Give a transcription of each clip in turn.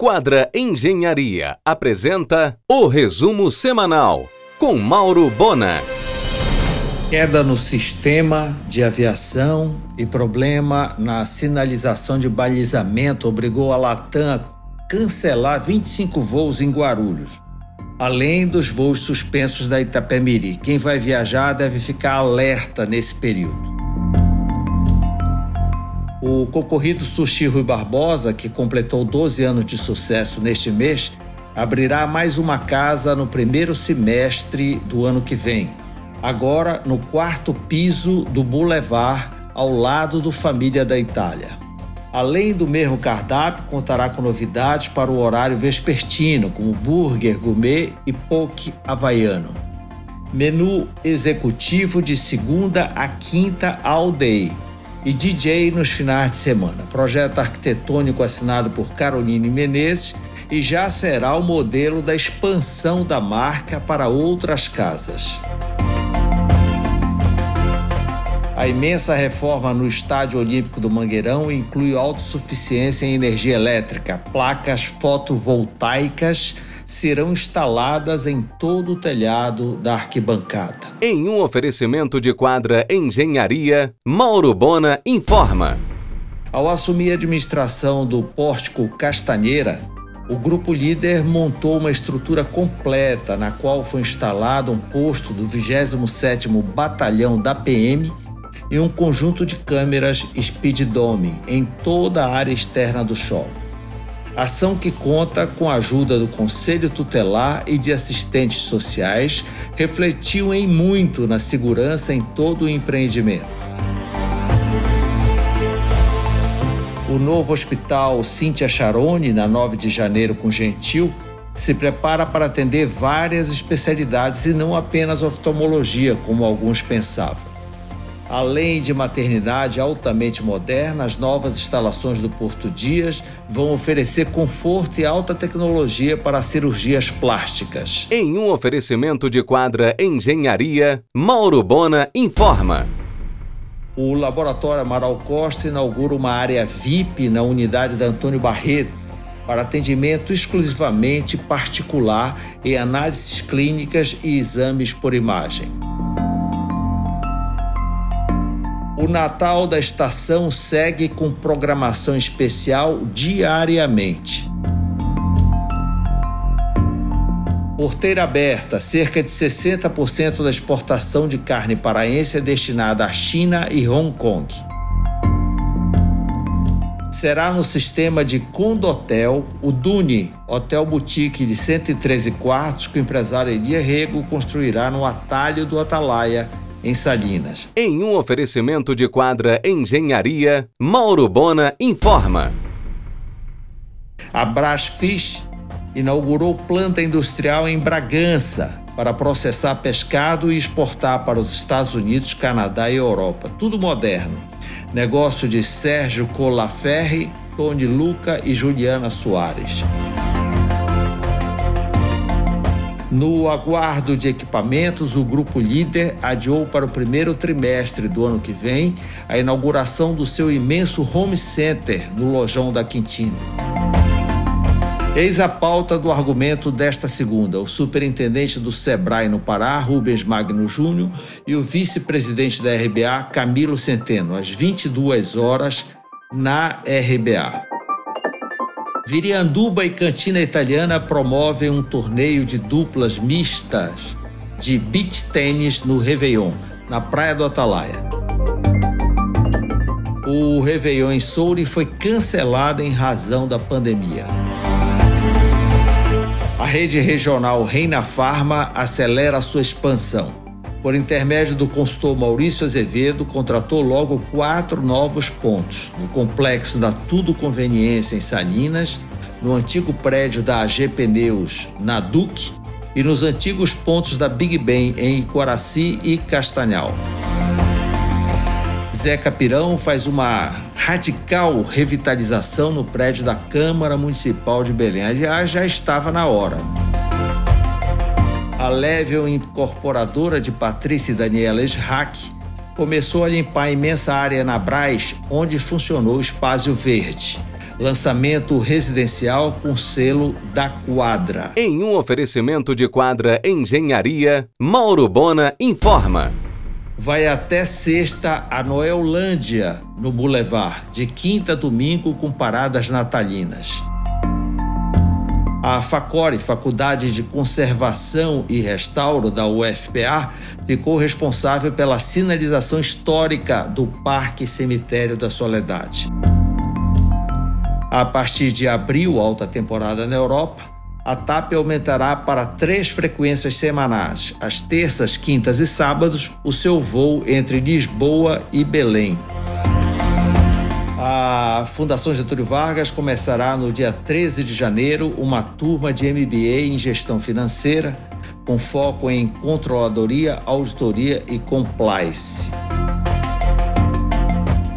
Quadra Engenharia apresenta o resumo semanal com Mauro Bona. Queda no sistema de aviação e problema na sinalização de balizamento obrigou a Latam a cancelar 25 voos em Guarulhos, além dos voos suspensos da Itapemiri. Quem vai viajar deve ficar alerta nesse período. O concorrido Sushi Rui Barbosa, que completou 12 anos de sucesso neste mês, abrirá mais uma casa no primeiro semestre do ano que vem, agora no quarto piso do Boulevard, ao lado do Família da Itália. Além do mesmo cardápio, contará com novidades para o horário vespertino, como burger gourmet e poke havaiano. Menu executivo de segunda a quinta all day e DJ nos finais de semana. Projeto arquitetônico assinado por Caroline Menezes e já será o modelo da expansão da marca para outras casas. A imensa reforma no Estádio Olímpico do Mangueirão inclui autossuficiência em energia elétrica, placas fotovoltaicas serão instaladas em todo o telhado da arquibancada. Em um oferecimento de quadra Engenharia, Mauro Bona informa. Ao assumir a administração do Pórtico Castanheira, o grupo líder montou uma estrutura completa na qual foi instalado um posto do 27º Batalhão da PM e um conjunto de câmeras Speed Dome em toda a área externa do shopping ação que conta com a ajuda do Conselho Tutelar e de assistentes sociais, refletiu em muito na segurança em todo o empreendimento. O novo hospital Cíntia Charone, na 9 de janeiro com Gentil, se prepara para atender várias especialidades e não apenas oftalmologia, como alguns pensavam. Além de maternidade altamente moderna, as novas instalações do Porto Dias vão oferecer conforto e alta tecnologia para cirurgias plásticas. Em um oferecimento de quadra Engenharia, Mauro Bona informa. O Laboratório Amaral Costa inaugura uma área VIP na unidade da Antônio Barreto para atendimento exclusivamente particular em análises clínicas e exames por imagem. O Natal da estação segue com programação especial diariamente. Porteira aberta, cerca de 60% da exportação de carne paraense é destinada à China e Hong Kong. Será no sistema de Condotel, o Duni, hotel boutique de 113 quartos que o empresário Elia Rego construirá no atalho do Atalaia, em Salinas. Em um oferecimento de quadra Engenharia, Mauro Bona informa. A Brasfish inaugurou planta industrial em Bragança para processar pescado e exportar para os Estados Unidos, Canadá e Europa. Tudo moderno. Negócio de Sérgio Colaferri, Tony Luca e Juliana Soares. No aguardo de equipamentos, o grupo líder adiou para o primeiro trimestre do ano que vem a inauguração do seu imenso home center no Lojão da Quintino. Eis a pauta do argumento desta segunda. O superintendente do Sebrae no Pará, Rubens Magno Júnior, e o vice-presidente da RBA, Camilo Centeno, às 22 horas, na RBA. Virianduba e Cantina Italiana promovem um torneio de duplas mistas de beach tênis no Réveillon, na Praia do Atalaia. O Réveillon em Souri foi cancelado em razão da pandemia. A rede regional Reina Farma acelera sua expansão. Por intermédio do consultor Maurício Azevedo, contratou logo quatro novos pontos: no complexo da Tudo Conveniência em Salinas, no antigo prédio da AG Pneus na Duque e nos antigos pontos da Big Ben em Icoraci e Castanhal. Zé Capirão faz uma radical revitalização no prédio da Câmara Municipal de Belém. Aliás, já estava na hora. A Level incorporadora de Patrícia e Daniela Schrack começou a limpar a imensa área na Braz, onde funcionou o Espaço Verde. Lançamento residencial com selo da Quadra. Em um oferecimento de Quadra Engenharia, Mauro Bona informa. Vai até sexta a Noelândia, no Boulevard, de quinta a domingo com paradas natalinas. A FACORE, Faculdade de Conservação e Restauro da UFPA, ficou responsável pela sinalização histórica do Parque Cemitério da Soledade. A partir de abril, alta temporada na Europa, a TAP aumentará para três frequências semanais, às terças, quintas e sábados, o seu voo entre Lisboa e Belém. A Fundação Getúlio Vargas começará no dia 13 de janeiro uma turma de MBA em gestão financeira, com foco em controladoria, auditoria e compliance.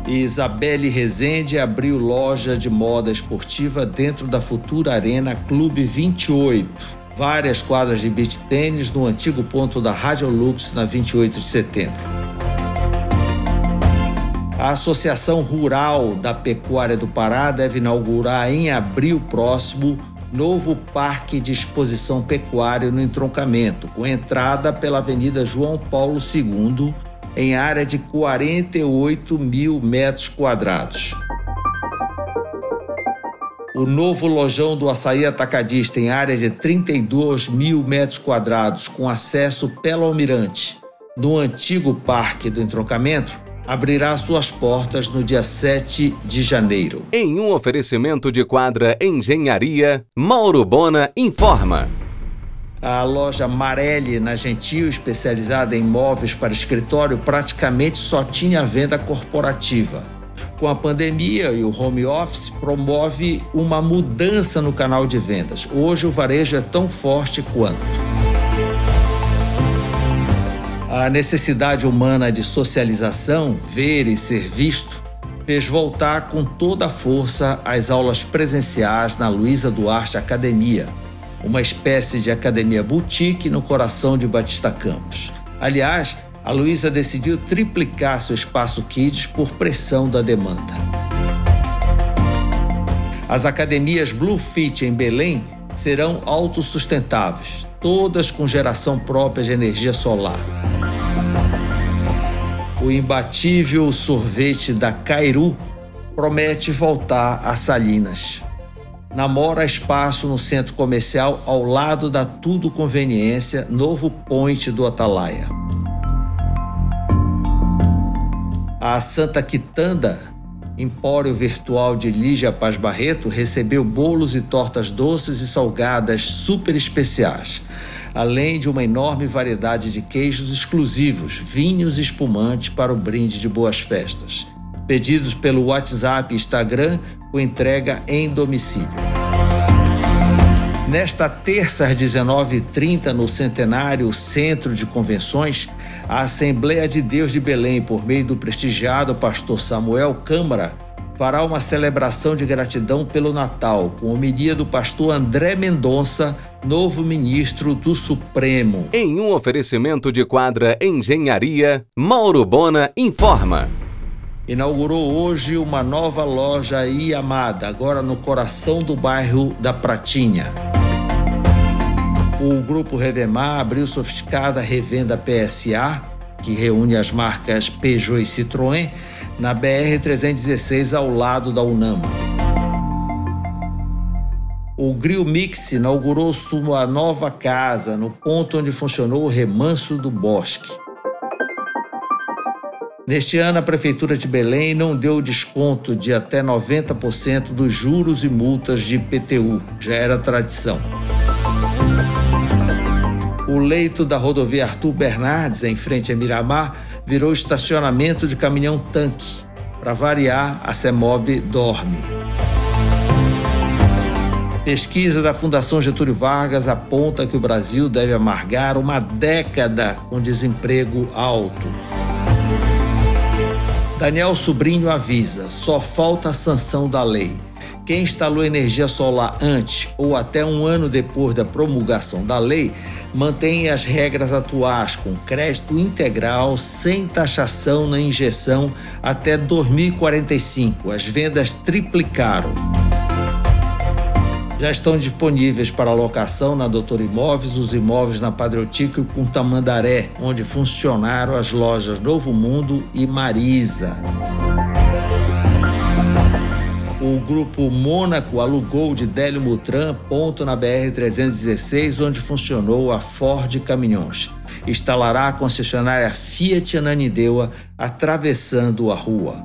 Isabelle Rezende abriu loja de moda esportiva dentro da futura Arena Clube 28. Várias quadras de beach tênis no antigo ponto da Rádio Lux na 28 de setembro. A Associação Rural da Pecuária do Pará deve inaugurar em abril próximo novo parque de exposição pecuária no entroncamento, com entrada pela Avenida João Paulo II em área de 48 mil metros quadrados. O novo lojão do açaí atacadista em área de 32 mil metros quadrados, com acesso pelo Almirante, no antigo Parque do Entroncamento, abrirá suas portas no dia 7 de janeiro. Em um oferecimento de quadra Engenharia, Mauro Bona informa. A loja Marelli, na Gentil, especializada em móveis para escritório, praticamente só tinha venda corporativa. Com a pandemia e o home office, promove uma mudança no canal de vendas. Hoje o varejo é tão forte quanto. A necessidade humana de socialização, ver e ser visto, fez voltar com toda a força as aulas presenciais na Luiza Duarte Academia uma espécie de academia boutique no coração de Batista Campos. Aliás, a Luísa decidiu triplicar seu espaço Kids por pressão da demanda. As academias Blue Fit em Belém serão autossustentáveis, todas com geração própria de energia solar. O imbatível sorvete da Cairu promete voltar a Salinas namora espaço no centro comercial ao lado da Tudo Conveniência, novo point do Atalaia. A Santa Quitanda, empório virtual de Lígia Paz Barreto, recebeu bolos e tortas doces e salgadas super especiais, além de uma enorme variedade de queijos exclusivos, vinhos e espumantes para o brinde de boas festas pedidos pelo WhatsApp e Instagram com entrega em domicílio. Nesta terça às 19h30, no Centenário Centro de Convenções, a Assembleia de Deus de Belém, por meio do prestigiado pastor Samuel Câmara, fará uma celebração de gratidão pelo Natal, com homilia do pastor André Mendonça, novo ministro do Supremo. Em um oferecimento de quadra Engenharia, Mauro Bona informa inaugurou hoje uma nova loja Iamada, agora no coração do bairro da Pratinha. O grupo Revemar abriu sofisticada revenda PSA, que reúne as marcas Peugeot e Citroën, na BR-316 ao lado da Unama. O Grill Mix inaugurou sua nova casa no ponto onde funcionou o Remanso do Bosque. Neste ano, a Prefeitura de Belém não deu desconto de até 90% dos juros e multas de IPTU, já era tradição. O leito da rodovia Arthur Bernardes, em frente a Miramar, virou estacionamento de caminhão-tanque. Para variar, a CEMOB dorme. Pesquisa da Fundação Getúlio Vargas aponta que o Brasil deve amargar uma década com desemprego alto. Daniel Sobrinho avisa: só falta a sanção da lei. Quem instalou energia solar antes ou até um ano depois da promulgação da lei mantém as regras atuais, com crédito integral, sem taxação na injeção até 2045. As vendas triplicaram. Já estão disponíveis para locação na Doutor Imóveis os imóveis na Padre Otíquio com Tamandaré, onde funcionaram as lojas Novo Mundo e Marisa. O grupo Mônaco alugou de Délio Mutran ponto na BR-316, onde funcionou a Ford Caminhões. Instalará a concessionária Fiat Ananindeua, atravessando a rua.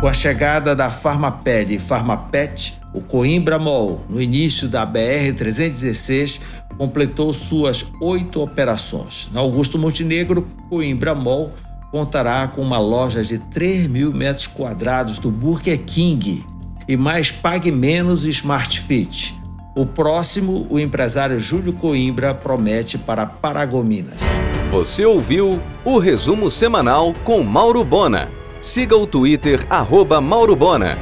Com a chegada da Farmaped e Farmapet, o Coimbra Mall, no início da BR-316, completou suas oito operações. Na Augusto Montenegro, Coimbra Mall contará com uma loja de 3 mil metros quadrados do Burger King e mais Pague Menos Smart Fit. O próximo, o empresário Júlio Coimbra promete para Paragominas. Você ouviu o resumo semanal com Mauro Bona. Siga o Twitter, arroba Mauro Bona.